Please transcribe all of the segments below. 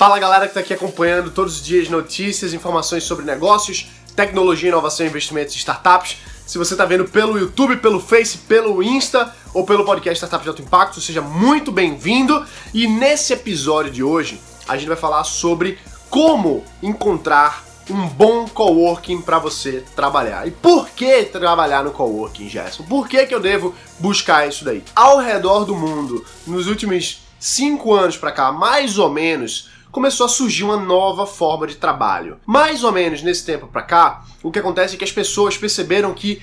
Fala galera que está aqui acompanhando todos os dias notícias, informações sobre negócios, tecnologia, inovação, investimentos e startups. Se você está vendo pelo YouTube, pelo Face, pelo Insta ou pelo podcast Startup de Alto Impacto, seja muito bem-vindo. E nesse episódio de hoje, a gente vai falar sobre como encontrar um bom coworking para você trabalhar. E por que trabalhar no coworking, Gerson? Por que, que eu devo buscar isso daí? Ao redor do mundo, nos últimos cinco anos para cá, mais ou menos, começou a surgir uma nova forma de trabalho. Mais ou menos nesse tempo para cá, o que acontece é que as pessoas perceberam que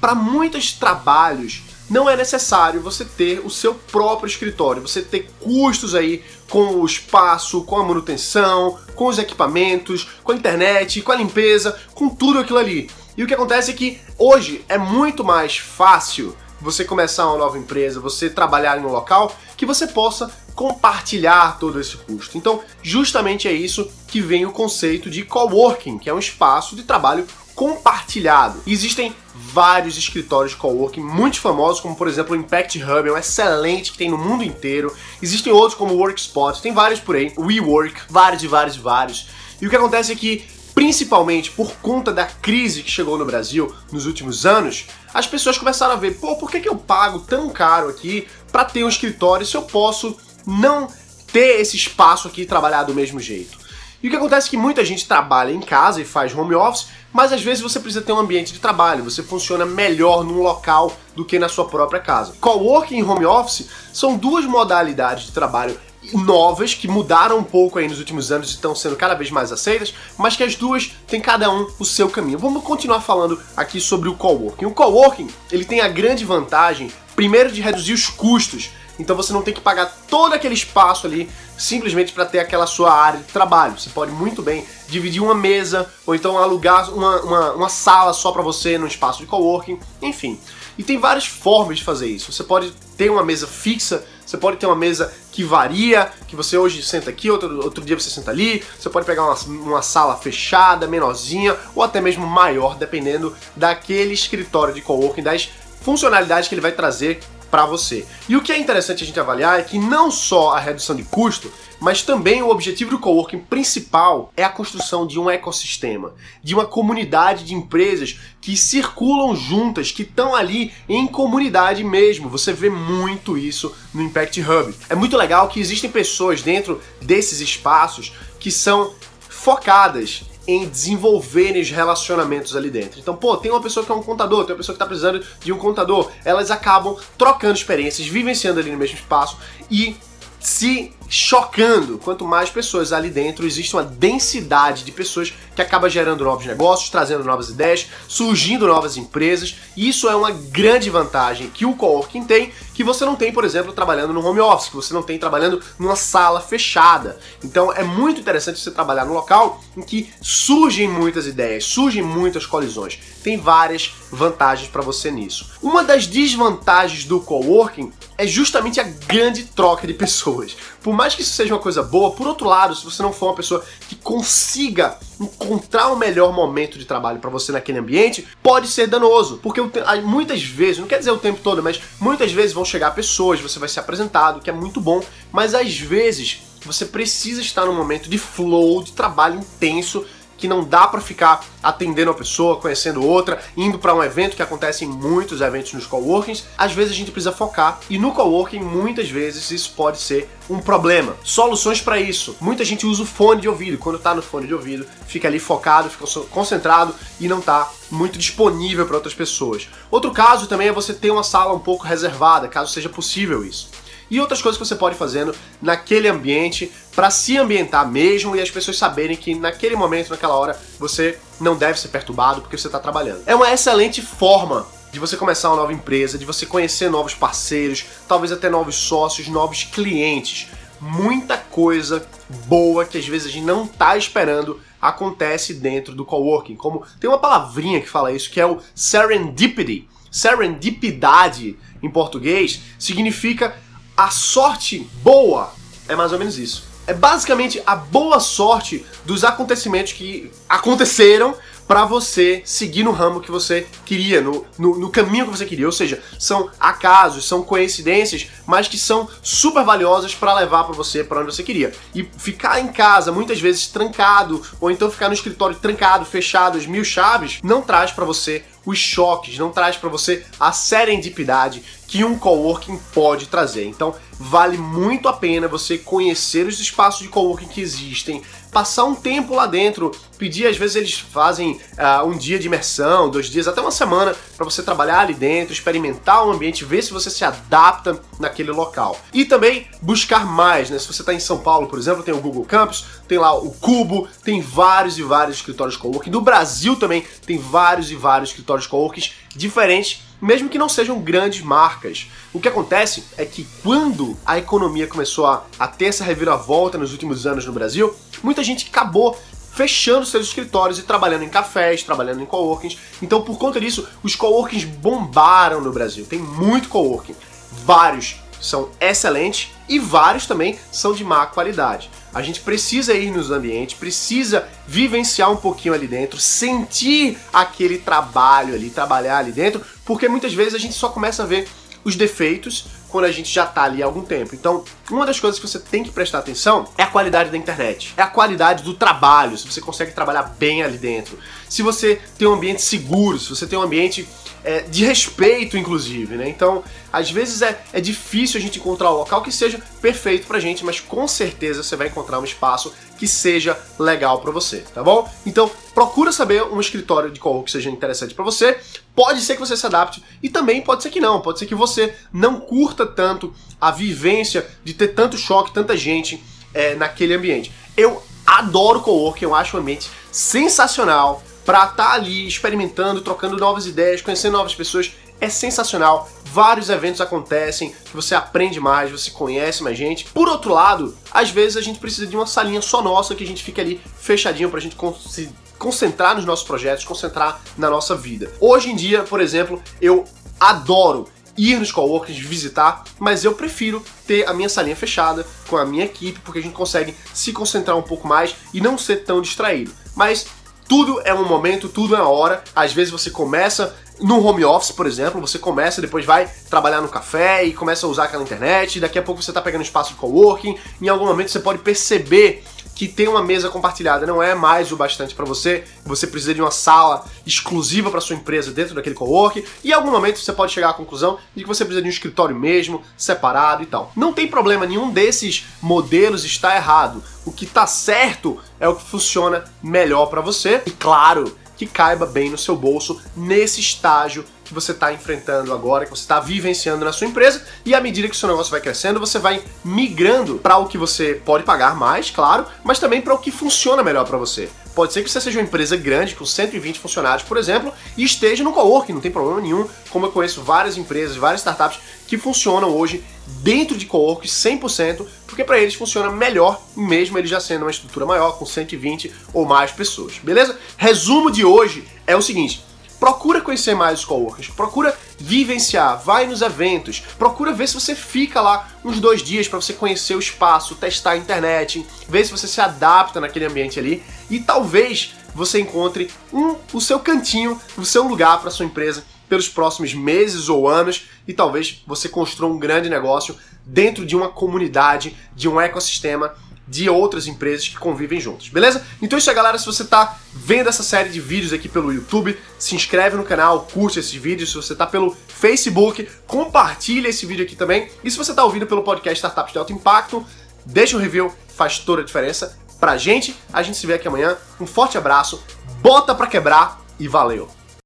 para muitos trabalhos não é necessário você ter o seu próprio escritório, você ter custos aí com o espaço, com a manutenção, com os equipamentos, com a internet, com a limpeza, com tudo aquilo ali. E o que acontece é que hoje é muito mais fácil você começar uma nova empresa, você trabalhar em um local que você possa compartilhar todo esse custo. Então, justamente é isso que vem o conceito de coworking, que é um espaço de trabalho compartilhado. Existem vários escritórios de coworking muito famosos, como por exemplo o Impact Hub, é um excelente que tem no mundo inteiro. Existem outros como o Workspot, tem vários por aí, WeWork, vários e vários e vários. E o que acontece é que principalmente por conta da crise que chegou no Brasil nos últimos anos, as pessoas começaram a ver, pô, por que, que eu pago tão caro aqui para ter um escritório se eu posso não ter esse espaço aqui trabalhar do mesmo jeito. E o que acontece é que muita gente trabalha em casa e faz home office, mas às vezes você precisa ter um ambiente de trabalho, você funciona melhor num local do que na sua própria casa. Coworking e home office são duas modalidades de trabalho novas que mudaram um pouco aí nos últimos anos e estão sendo cada vez mais aceitas, mas que as duas têm cada um o seu caminho. Vamos continuar falando aqui sobre o coworking. O coworking, ele tem a grande vantagem, primeiro de reduzir os custos então você não tem que pagar todo aquele espaço ali simplesmente para ter aquela sua área de trabalho. Você pode muito bem dividir uma mesa ou então alugar uma, uma, uma sala só para você no espaço de coworking, enfim. E tem várias formas de fazer isso. Você pode ter uma mesa fixa, você pode ter uma mesa que varia, que você hoje senta aqui, outro, outro dia você senta ali. Você pode pegar uma, uma sala fechada, menorzinha ou até mesmo maior, dependendo daquele escritório de coworking, das funcionalidades que ele vai trazer para você. E o que é interessante a gente avaliar é que não só a redução de custo, mas também o objetivo do coworking principal é a construção de um ecossistema, de uma comunidade de empresas que circulam juntas, que estão ali em comunidade mesmo. Você vê muito isso no Impact Hub. É muito legal que existem pessoas dentro desses espaços que são focadas em desenvolverem os relacionamentos ali dentro. Então, pô, tem uma pessoa que é um contador, tem uma pessoa que está precisando de um contador. Elas acabam trocando experiências, vivenciando ali no mesmo espaço e se chocando. Quanto mais pessoas ali dentro, existe uma densidade de pessoas que acaba gerando novos negócios, trazendo novas ideias, surgindo novas empresas. E isso é uma grande vantagem que o coworking tem, que você não tem, por exemplo, trabalhando no home office, que você não tem trabalhando numa sala fechada. Então é muito interessante você trabalhar num local em que surgem muitas ideias, surgem muitas colisões. Tem várias vantagens para você nisso. Uma das desvantagens do coworking é justamente a grande troca de pessoas. Por mais que isso seja uma coisa boa, por outro lado, se você não for uma pessoa que consiga encontrar o melhor momento de trabalho para você naquele ambiente, pode ser danoso. Porque muitas vezes, não quer dizer o tempo todo, mas muitas vezes vão chegar pessoas, você vai ser apresentado, que é muito bom, mas às vezes você precisa estar num momento de flow, de trabalho intenso que não dá para ficar atendendo a pessoa, conhecendo outra, indo para um evento que acontece em muitos eventos nos coworkings, às vezes a gente precisa focar e no coworking muitas vezes isso pode ser um problema. Soluções para isso. Muita gente usa o fone de ouvido, quando tá no fone de ouvido, fica ali focado, fica concentrado e não tá muito disponível para outras pessoas. Outro caso também é você ter uma sala um pouco reservada, caso seja possível isso e outras coisas que você pode fazendo naquele ambiente para se ambientar mesmo e as pessoas saberem que naquele momento, naquela hora, você não deve ser perturbado porque você está trabalhando. É uma excelente forma de você começar uma nova empresa, de você conhecer novos parceiros, talvez até novos sócios, novos clientes. Muita coisa boa que às vezes a gente não está esperando acontece dentro do coworking. Como tem uma palavrinha que fala isso, que é o serendipity. Serendipidade em português significa a sorte boa é mais ou menos isso. é basicamente a boa sorte dos acontecimentos que aconteceram para você seguir no ramo que você queria, no, no, no, caminho que você queria. Ou seja, são acasos, são coincidências, mas que são super valiosas para levar para você para onde você queria. E ficar em casa, muitas vezes trancado, ou então ficar no escritório trancado, fechado, as mil chaves, não traz para você os choques, não traz para você a serendipidade que um coworking pode trazer. Então, vale muito a pena você conhecer os espaços de coworking que existem, passar um tempo lá dentro, pedir, às vezes eles fazem uh, um dia de imersão, dois dias, até uma semana para você trabalhar ali dentro, experimentar o ambiente, ver se você se adapta naquele local. E também buscar mais, né? Se você está em São Paulo, por exemplo, tem o Google Campus, tem lá o Cubo, tem vários e vários escritórios coworking. No Brasil também tem vários e vários escritórios coworking diferentes mesmo que não sejam grandes marcas. O que acontece é que quando a economia começou a, a ter essa reviravolta nos últimos anos no Brasil, muita gente acabou fechando seus escritórios e trabalhando em cafés, trabalhando em coworkings. Então, por conta disso, os coworkings bombaram no Brasil. Tem muito coworking. Vários são excelentes e vários também são de má qualidade. A gente precisa ir nos ambientes, precisa vivenciar um pouquinho ali dentro, sentir aquele trabalho ali, trabalhar ali dentro, porque muitas vezes a gente só começa a ver os defeitos quando a gente já está ali há algum tempo. Então, uma das coisas que você tem que prestar atenção é a qualidade da internet, é a qualidade do trabalho, se você consegue trabalhar bem ali dentro, se você tem um ambiente seguro, se você tem um ambiente é, de respeito, inclusive, né? Então, às vezes é, é difícil a gente encontrar um local que seja perfeito pra gente, mas com certeza você vai encontrar um espaço que seja legal para você, tá bom? Então, procura saber um escritório de qual que seja interessante para você. Pode ser que você se adapte e também pode ser que não, pode ser que você não curta tanto a vivência de ter tanto choque, tanta gente é, naquele ambiente. Eu adoro coworking, eu acho o ambiente sensacional para estar tá ali experimentando, trocando novas ideias, conhecendo novas pessoas. É sensacional. Vários eventos acontecem você aprende mais, você conhece mais gente. Por outro lado, às vezes a gente precisa de uma salinha só nossa que a gente fica ali fechadinho pra gente se concentrar nos nossos projetos, concentrar na nossa vida. Hoje em dia, por exemplo, eu adoro ir nos coworkings, visitar, mas eu prefiro ter a minha salinha fechada com a minha equipe, porque a gente consegue se concentrar um pouco mais e não ser tão distraído. Mas tudo é um momento, tudo é uma hora. Às vezes você começa no home office, por exemplo, você começa, depois vai trabalhar no café e começa a usar aquela internet, daqui a pouco você está pegando espaço de coworking, em algum momento você pode perceber que ter uma mesa compartilhada não é mais o bastante para você, você precisa de uma sala exclusiva para sua empresa dentro daquele coworking, e em algum momento você pode chegar à conclusão de que você precisa de um escritório mesmo, separado e tal. Não tem problema, nenhum desses modelos está errado. O que está certo é o que funciona melhor para você, e claro, que caiba bem no seu bolso nesse estágio que você está enfrentando agora, que você está vivenciando na sua empresa, e à medida que o seu negócio vai crescendo, você vai migrando para o que você pode pagar mais, claro, mas também para o que funciona melhor para você. Pode ser que você seja uma empresa grande, com 120 funcionários, por exemplo, e esteja no coworking, não tem problema nenhum, como eu conheço várias empresas, várias startups que funcionam hoje dentro de coworking 100%, porque para eles funciona melhor, mesmo eles já sendo uma estrutura maior, com 120 ou mais pessoas, beleza? Resumo de hoje é o seguinte, procura conhecer mais os coworkers, procura vivenciar, vai nos eventos, procura ver se você fica lá uns dois dias para você conhecer o espaço, testar a internet, ver se você se adapta naquele ambiente ali e talvez você encontre um, o seu cantinho, o seu lugar para sua empresa pelos próximos meses ou anos e talvez você construa um grande negócio dentro de uma comunidade, de um ecossistema de outras empresas que convivem juntos, beleza? Então é isso aí, galera. Se você está vendo essa série de vídeos aqui pelo YouTube, se inscreve no canal, curte esses vídeos. Se você está pelo Facebook, compartilha esse vídeo aqui também. E se você está ouvindo pelo podcast Startups de Alto Impacto, deixa um review, faz toda a diferença pra gente. A gente se vê aqui amanhã. Um forte abraço, bota pra quebrar e valeu!